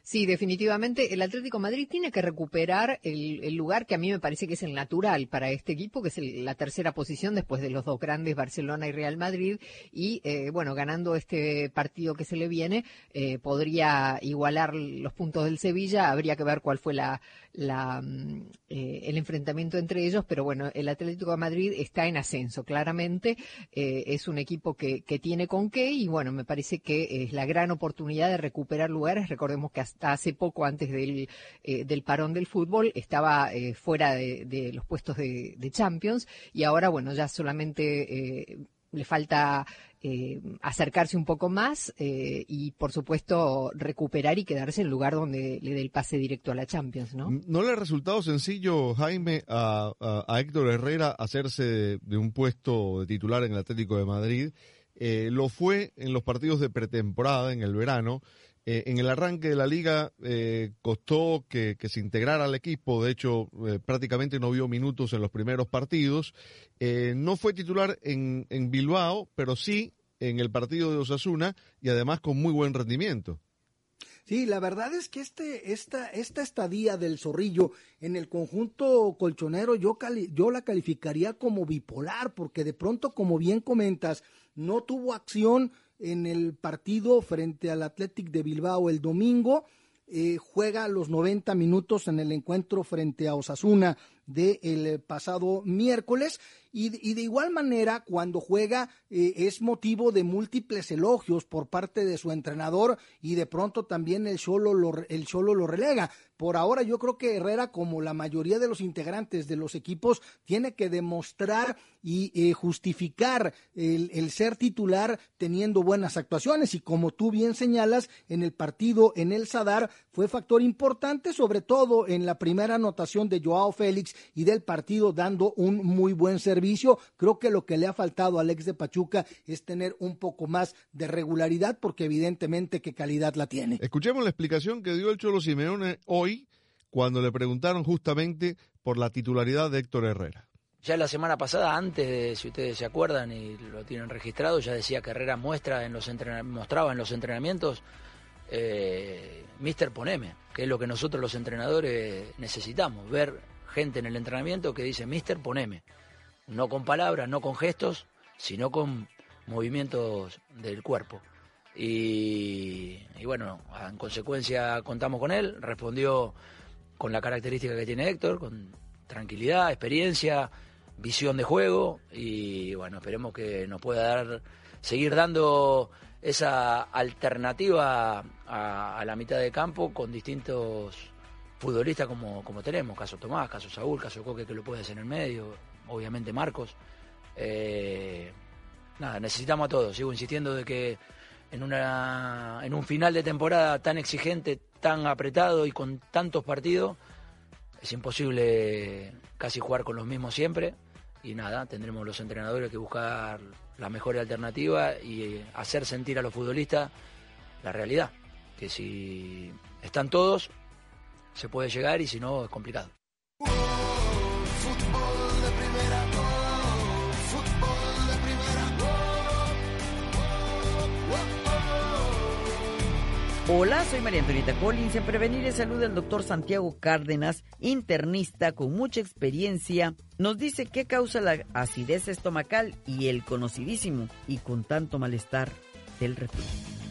Sí, definitivamente el Atlético Madrid tiene que recuperar el, lugar que a mí me parece que es el natural para este equipo, que es la tercera posición después de los dos grandes, Barcelona y Real Madrid. Y eh, bueno, ganando este partido que se le viene, eh, podría igualar los puntos del Sevilla. Habría que ver cuál fue la, la, mm, eh, el enfrentamiento entre ellos, pero bueno, el Atlético de Madrid está en ascenso, claramente. es un equipo que, que tiene con qué y bueno, me parece que es la gran oportunidad de recuperar lugares. Recordemos que hasta hace poco, antes del, eh, del parón del fútbol, estaba eh, fuera de, los puestos de, Champions y ahora, bueno, ya solamente eh, le falta acercarse un poco más y, por supuesto, recuperar y quedarse en el lugar donde le dé el pase directo a la Champions, ¿no? ¿No le ha resultado sencillo, Jaime, a, a, Héctor Herrera hacerse de, un puesto de titular en el Atlético de Madrid? lo fue en los partidos de pretemporada, en el verano, eh, en el arranque de la liga eh, costó que, se integrara al equipo, de hecho eh, prácticamente no vio minutos en los primeros partidos. no fue titular en, Bilbao, pero sí en el partido de Osasuna y además con muy buen rendimiento. Sí, la verdad es que este, esta, esta estadía del zorrillo en el conjunto colchonero yo, yo la calificaría como bipolar, porque de pronto, como bien comentas, no tuvo acción en el partido frente al Athletic de Bilbao el domingo. Eh, juega los 90 minutos en el encuentro frente a Osasuna del pasado miércoles y, de igual manera, cuando juega, eh, es motivo de múltiples elogios por parte de su entrenador y de pronto también el solo lo, el lo relega. Por ahora yo creo que Herrera, como la mayoría de los integrantes de los equipos, tiene que demostrar y eh, justificar el, el, ser titular teniendo buenas actuaciones. Y como tú bien señalas, en el partido en el Sadar fue factor importante, sobre todo en la primera anotación de Joao Félix y del partido dando un muy buen servicio Creo que lo que le ha faltado al ex de Pachuca es tener un poco más de regularidad porque evidentemente que calidad la tiene. Escuchemos la explicación que dio el Cholo Simeone hoy cuando le preguntaron justamente por la titularidad de Héctor Herrera. Ya la semana pasada, antes de, si ustedes se acuerdan y lo tienen registrado, ya decía que Herrera muestra en los mostraba en los entrenamientos eh, Mister Poneme, que es lo que nosotros los entrenadores necesitamos, ver gente en el entrenamiento que dice Mister Poneme no con palabras, no con gestos, sino con movimientos del cuerpo. Y, bueno, en consecuencia contamos con él, respondió con la característica que tiene Héctor, con tranquilidad, experiencia, visión de juego y bueno, esperemos que nos pueda dar, seguir dando esa alternativa a, la mitad de campo con distintos futbolistas como, como tenemos, caso Tomás, caso Saúl, caso Coque que lo puede hacer en el medio, obviamente Marcos. Eh, nada, necesitamos a todos. Sigo insistiendo de que en, una, en un final de temporada tan exigente, tan apretado y con tantos partidos, es imposible casi jugar con los mismos siempre. Y nada, tendremos los entrenadores que buscar la mejor alternativa y hacer sentir a los futbolistas la realidad. Que si están todos, se puede llegar y si no, es complicado. Hola, soy María Antonieta Collins. En Prevenir y Salud, el doctor Santiago Cárdenas, internista con mucha experiencia, nos dice qué causa la acidez estomacal y el conocidísimo y con tanto malestar del reflujo.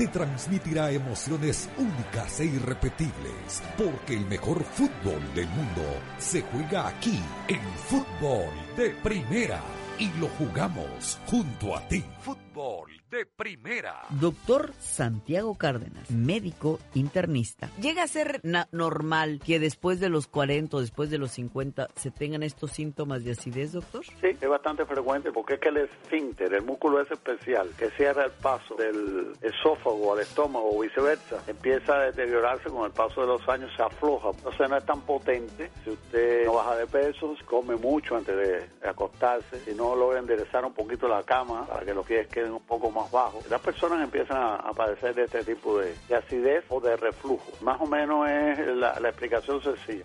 Te transmitirá emociones únicas e irrepetibles, porque el mejor fútbol del mundo se juega aquí, en fútbol de primera. Y lo jugamos junto a ti. Fútbol de primera. Doctor Santiago Cárdenas, médico internista. ¿Llega a ser normal que después de los 40 o después de los 50 se tengan estos síntomas de acidez, doctor? Sí, es bastante frecuente porque es que el esfínter, el músculo ese especial que cierra el paso del esófago al estómago o viceversa, empieza a deteriorarse con el paso de los años, se afloja. Entonces no es tan potente. Si usted no baja de peso, come mucho antes de acostarse, si no logra enderezar un poquito la cama para que los pies queden un poco más bajos, las personas empiezan a, a padecer de este tipo de, de acidez o de reflujo. Más o menos es la, la explicación sencilla.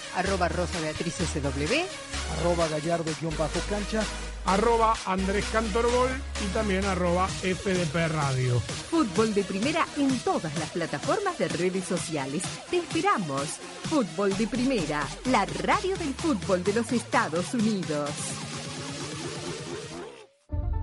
Arroba Rosa Beatriz SW. Arroba Gallardo-cancha. Arroba Andrés Cantorbol y también arroba FDP Radio. Fútbol de Primera en todas las plataformas de redes sociales. Te esperamos. Fútbol de Primera, la radio del fútbol de los Estados Unidos.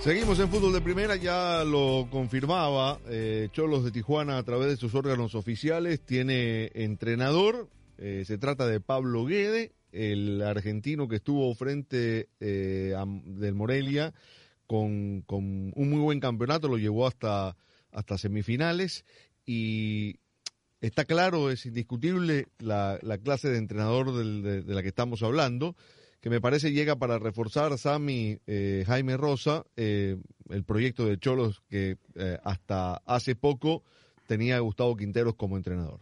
Seguimos en fútbol de primera, ya lo confirmaba eh, Cholos de Tijuana a través de sus órganos oficiales, tiene entrenador, eh, se trata de Pablo Guede, el argentino que estuvo frente eh, a, del Morelia con, con, un muy buen campeonato, lo llevó hasta, hasta semifinales y está claro, es indiscutible la, la clase de entrenador del, de, la que estamos hablando que me parece llega para reforzar Sami eh, Jaime Rosa, eh, el proyecto de Cholos que eh, hasta hace poco tenía Gustavo Quinteros como entrenador.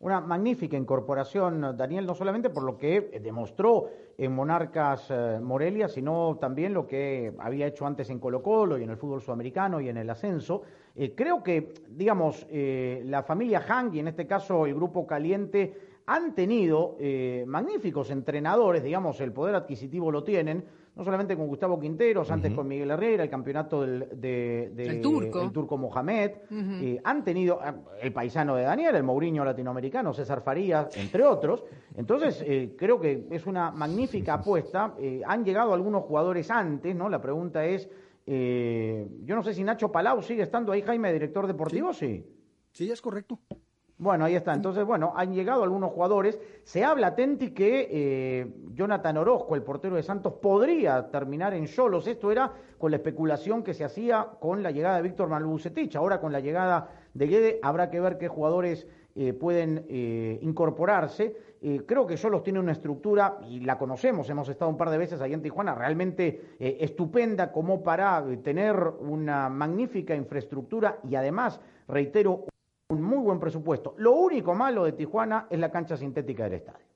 Una magnífica incorporación, Daniel, no solamente por lo que demostró en Monarcas eh, Morelia, sino también lo que había hecho antes en Colo Colo y en el fútbol sudamericano y en el ascenso. Eh, creo que, digamos, eh, la familia Hang y en este caso el Grupo Caliente han tenido eh, magníficos entrenadores, digamos, el poder adquisitivo lo tienen, no solamente con Gustavo Quinteros, antes con Miguel Herrera, el campeonato del, de, de- El turco. el turco Mohamed, eh, han tenido eh, el paisano de Daniel, el Mourinho latinoamericano, César Farías, entre otros. Entonces, eh, creo que es una magnífica apuesta. Eh, han llegado algunos jugadores antes, ¿no? La pregunta es, eh, yo no sé si Nacho Palau sigue estando ahí, Jaime, director deportivo, sí. Sí, es correcto. Bueno, ahí está. Entonces, bueno, han llegado algunos jugadores. Se habla, Tenti, que eh, Jonathan Orozco, el portero de Santos, podría terminar en Cholos. Esto era con la especulación que se hacía con la llegada de Víctor Manuel Bucetich. Ahora con la llegada de Guede habrá que ver qué jugadores eh, pueden eh, incorporarse. eh, creo que Solos tiene una estructura, y la conocemos, hemos estado un par de veces ahí en Tijuana, realmente estupenda como para tener una magnífica infraestructura y además, reitero, un muy buen presupuesto. Lo único malo de Tijuana es la cancha sintética del estadio.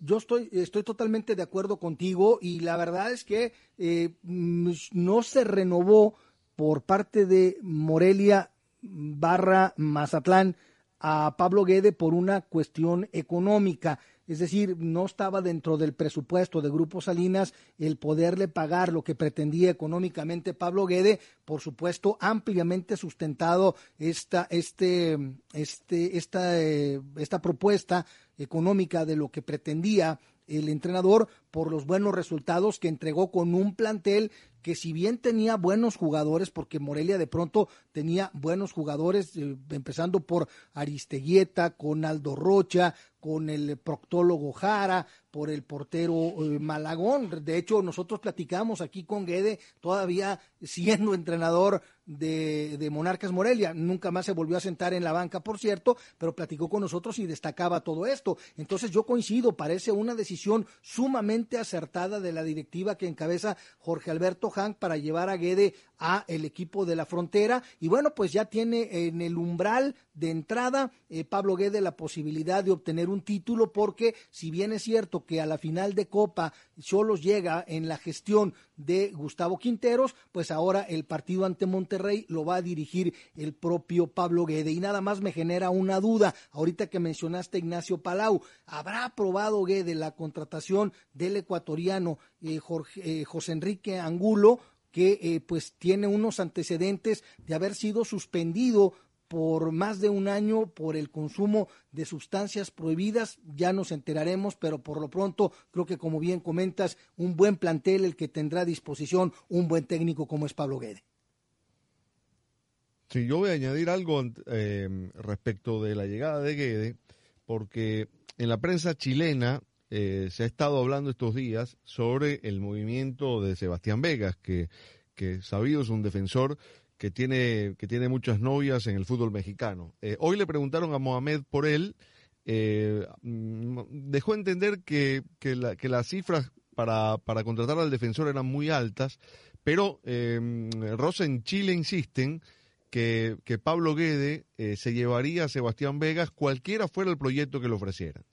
Yo estoy, estoy totalmente de acuerdo contigo y la verdad es que eh, mm, no se renovó por parte de Morelia barra Mazatlán a Pablo Guede por una cuestión económica. Es decir, no estaba dentro del presupuesto de Grupo Salinas el poderle pagar lo que pretendía económicamente Pablo Guede, por supuesto, ampliamente sustentado esta, este, este, esta, eh, esta propuesta económica de lo que pretendía el entrenador por los buenos resultados que entregó con un plantel que si bien tenía buenos jugadores, porque Morelia de pronto tenía buenos jugadores, eh, empezando por Aristeguieta, con Aldo Rocha, con el proctólogo Jara, por el portero eh, Malagón. De hecho, nosotros platicamos aquí con Guede, todavía siendo entrenador de, de, Monarcas Morelia. Nunca más se volvió a sentar en la banca, por cierto, pero platicó con nosotros y destacaba todo esto. Entonces yo coincido, parece una decisión sumamente acertada de la directiva que encabeza Jorge Alberto Para llevar a Guede a el equipo de la frontera. Y bueno, pues ya tiene en el umbral de entrada eh, Pablo Guede la posibilidad de obtener un título porque si bien es cierto que a la final de Copa solo llega en la gestión de Gustavo Quinteros, pues ahora el partido ante Monterrey lo va a dirigir el propio Pablo Guede. Y nada más me genera una duda, ahorita que mencionaste Ignacio Palau, ¿habrá aprobado Guede la contratación del ecuatoriano eh, Jorge, eh, José Enrique Angulo? que pues tiene unos antecedentes de haber sido suspendido por más de un año por el consumo de sustancias prohibidas, ya nos enteraremos, pero por lo pronto creo que como bien comentas, un buen plantel el que tendrá a disposición un buen técnico como es Pablo Guede. Sí, yo voy a añadir algo eh, respecto de la llegada de Guede, porque en la prensa chilena eh, se ha estado hablando estos días sobre el movimiento de Sebastián Vegas, que, que sabido es un defensor que tiene, que tiene muchas novias en el fútbol mexicano. Eh, hoy le preguntaron a Mohamed por él, eh, mm, dejó entender que, que, la, que las cifras para, para, contratar al defensor eran muy altas, pero eh, Rosa en Chile insisten que, que Pablo Guede eh, se llevaría a Sebastián Vegas cualquiera fuera el proyecto que le ofrecieran.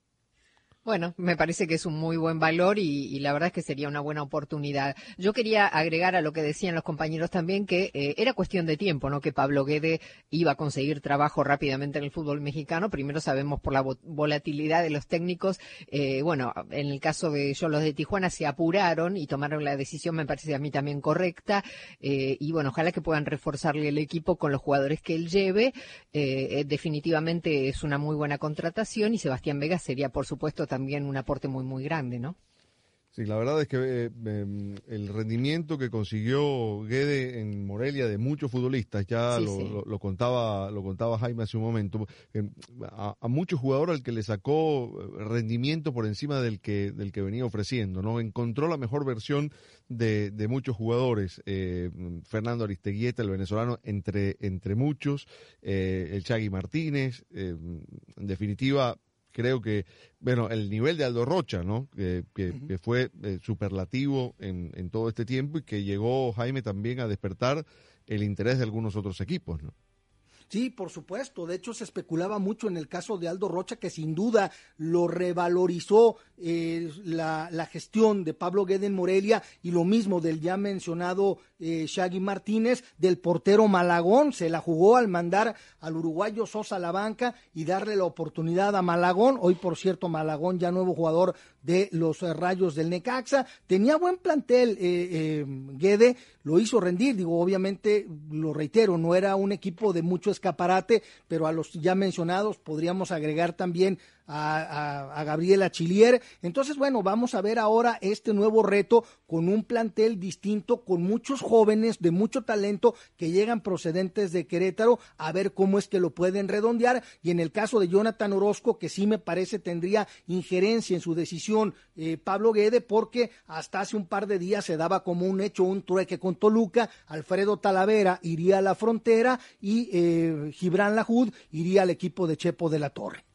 Bueno, me parece que es un muy buen valor y, y, la verdad es que sería una buena oportunidad. Yo quería agregar a lo que decían los compañeros también que eh, era cuestión de tiempo, ¿no? Que Pablo Guede iba a conseguir trabajo rápidamente en el fútbol mexicano. Primero sabemos por la volatilidad de los técnicos. Eh, bueno, en el caso de yo los de Tijuana se apuraron y tomaron la decisión, me parece a mí también correcta. Eh, y bueno, ojalá que puedan reforzarle el equipo con los jugadores que él lleve. Definitivamente es una muy buena contratación y Sebastián Vega sería, por supuesto, también un aporte muy, muy grande, ¿no? Sí, la verdad es que eh, eh, el rendimiento que consiguió Guede en Morelia de muchos futbolistas, ya Sí, lo, sí. lo- lo contaba lo contaba Jaime hace un momento, eh, a, a muchos jugadores al que le sacó eh, rendimiento por encima del que del que venía ofreciendo, ¿no? Encontró la mejor versión de, de muchos jugadores, eh, Fernando Aristeguieta, el venezolano, entre entre muchos, eh, el Chagui Martínez, en definitiva creo que, bueno, el nivel de Aldo Rocha, ¿no? Que, que- que fue eh, superlativo en, en todo este tiempo y que llegó Jaime también a despertar el interés de algunos otros equipos, ¿no? Sí, por supuesto. De hecho, se especulaba mucho en el caso de Aldo Rocha, que sin duda lo revalorizó eh, la, la gestión de Pablo Guede en Morelia y lo mismo del ya mencionado eh, Shaggy Martínez, del portero Malagón. Se la jugó al mandar al uruguayo Sosa a la banca y darle la oportunidad a Malagón. Hoy, por cierto, Malagón, ya nuevo jugador de los eh, Rayos del Necaxa. Tenía buen plantel eh, eh, Guede, lo hizo rendir. Digo, obviamente, lo reitero, no era un equipo de mucho escaparate, pero a los ya mencionados podríamos agregar también a, a, a Gabriela Chilier. Entonces, bueno, vamos a ver ahora este nuevo reto con un plantel distinto, con muchos jóvenes de mucho talento que llegan procedentes de Querétaro, a ver cómo es que lo pueden redondear. Y en el caso de Jonathan Orozco, que sí me parece tendría injerencia en su decisión eh, Pablo Guede, porque hasta hace un par de días se daba como un hecho, un trueque con Toluca, Alfredo Talavera iría a la frontera y eh, Gibran Lajud iría al equipo de Chepo de la Torre.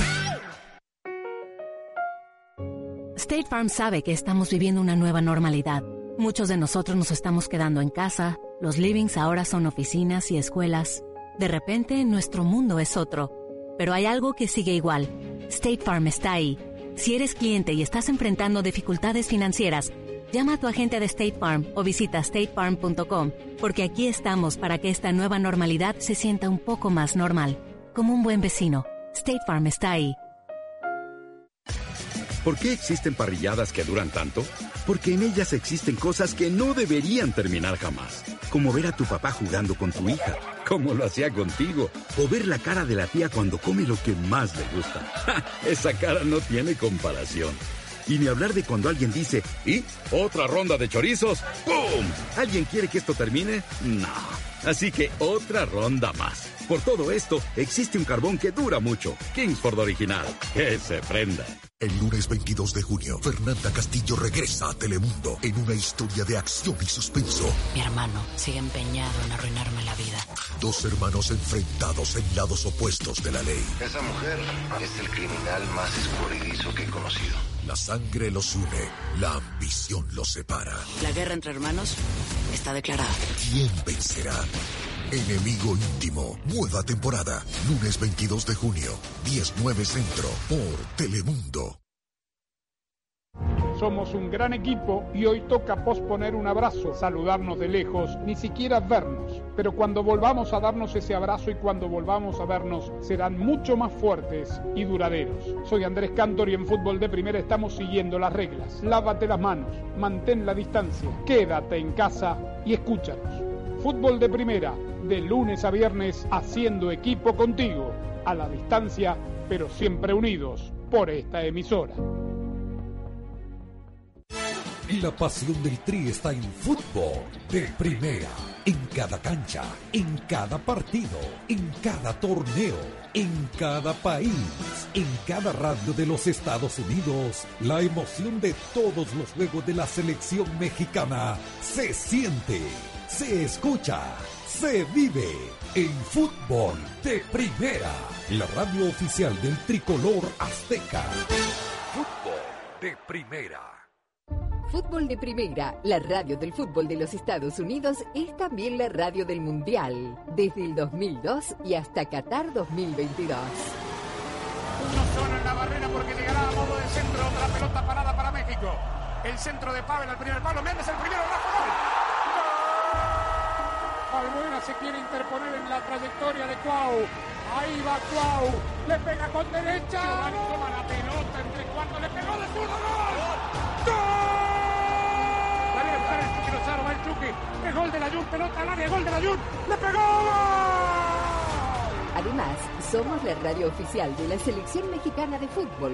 State Farm sabe que estamos viviendo una nueva normalidad. Muchos de nosotros nos estamos quedando en casa, los livings ahora son oficinas y escuelas. De repente, nuestro mundo es otro. Pero hay algo que sigue igual. State Farm está ahí. Si eres cliente y estás enfrentando dificultades financieras, llama a tu agente de State Farm o visita statefarm.com, porque aquí estamos para que esta nueva normalidad se sienta un poco más normal. Como un buen vecino, State Farm está ahí. ¿Por qué existen parrilladas que duran tanto? Porque en ellas existen cosas que no deberían terminar jamás. Como ver a tu papá jugando con tu hija, como lo hacía contigo. O ver la cara de la tía cuando come lo que más le gusta. ¡Ja! Esa cara no tiene comparación. Y ni hablar de cuando alguien dice, ¿y? ¿Otra ronda de chorizos? ¡Pum! ¿Alguien quiere que esto termine? No. Así que otra ronda más. Por todo esto, existe un carbón que dura mucho. Kingsford Original. Que se prenda. El lunes 22 de junio, Fernanda Castillo regresa a Telemundo en una historia de acción y suspenso. Mi hermano sigue empeñado en arruinarme la vida. Dos hermanos enfrentados en lados opuestos de la ley. Esa mujer es el criminal más escurridizo que he conocido. La sangre los une, la ambición los separa. La guerra entre hermanos está declarada. ¿Quién vencerá? Enemigo íntimo, nueva temporada, lunes 22 de junio, 19 Centro, por Telemundo. Somos un gran equipo y hoy toca posponer un abrazo, saludarnos de lejos, ni siquiera vernos. Pero cuando volvamos a darnos ese abrazo y cuando volvamos a vernos, serán mucho más fuertes y duraderos. Soy Andrés Cantor y en Fútbol de Primera estamos siguiendo las reglas. Lávate las manos, mantén la distancia, quédate en casa y escúchanos. Fútbol de Primera, de lunes a viernes, haciendo equipo contigo, a la distancia, pero siempre unidos por esta emisora. La pasión del Tri está en fútbol de primera, en cada cancha, en cada partido, en cada torneo, en cada país, en cada radio de los Estados Unidos. La emoción de todos los juegos de la selección mexicana se siente, se escucha, se vive en fútbol de primera, la radio oficial del tricolor azteca. Fútbol de primera. Fútbol de Primera, la radio del fútbol de los Estados Unidos, es también la radio del Mundial, desde el 2002 y hasta Qatar 2022. Uno solo en la barrera porque llegará a modo de centro otra pelota parada para México. El centro de Pavel al primer palo. Méndez el primero. Rafa gol. Albuena se quiere interponer en la trayectoria de Cuau. Ahí va Cuau. Le pega con derecha. Giovanni toma la pelota entre cuartos. Le pegó de zurdo. ¡Gol! La viene a buscar el Chucky Lozano. Va el Chucky. Es gol de la Jun. Pelota al área. Gol de la Jun. ¡Le pegó! Además, somos la radio oficial de la Selección Mexicana de Fútbol.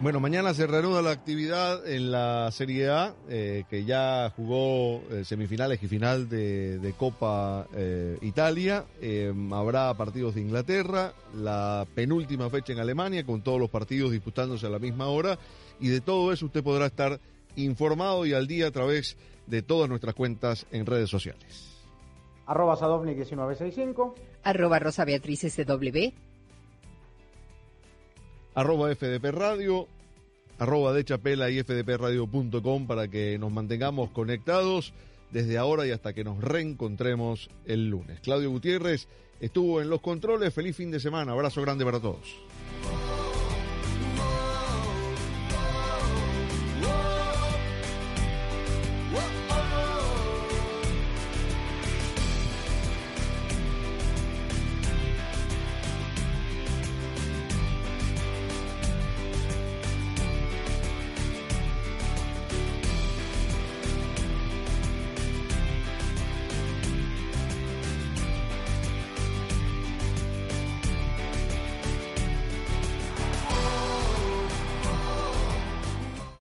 Bueno, mañana se reanuda la actividad en la Serie A, eh, que ya jugó eh, semifinales y final de, de Copa eh, Italia. Eh, habrá partidos de Inglaterra, la penúltima fecha en Alemania, con todos los partidos disputándose a la misma hora. Y de todo eso usted podrá estar informado y al día a través de todas nuestras cuentas en redes sociales. Arroba Sadovnik 1965. Arroba Rosa Beatriz SW. Arroba FDP Radio, arroba de Chapela y fdpradio.com para que nos mantengamos conectados desde ahora y hasta que nos reencontremos el lunes. Claudio Gutiérrez estuvo en los controles. Feliz fin de semana. Abrazo grande para todos.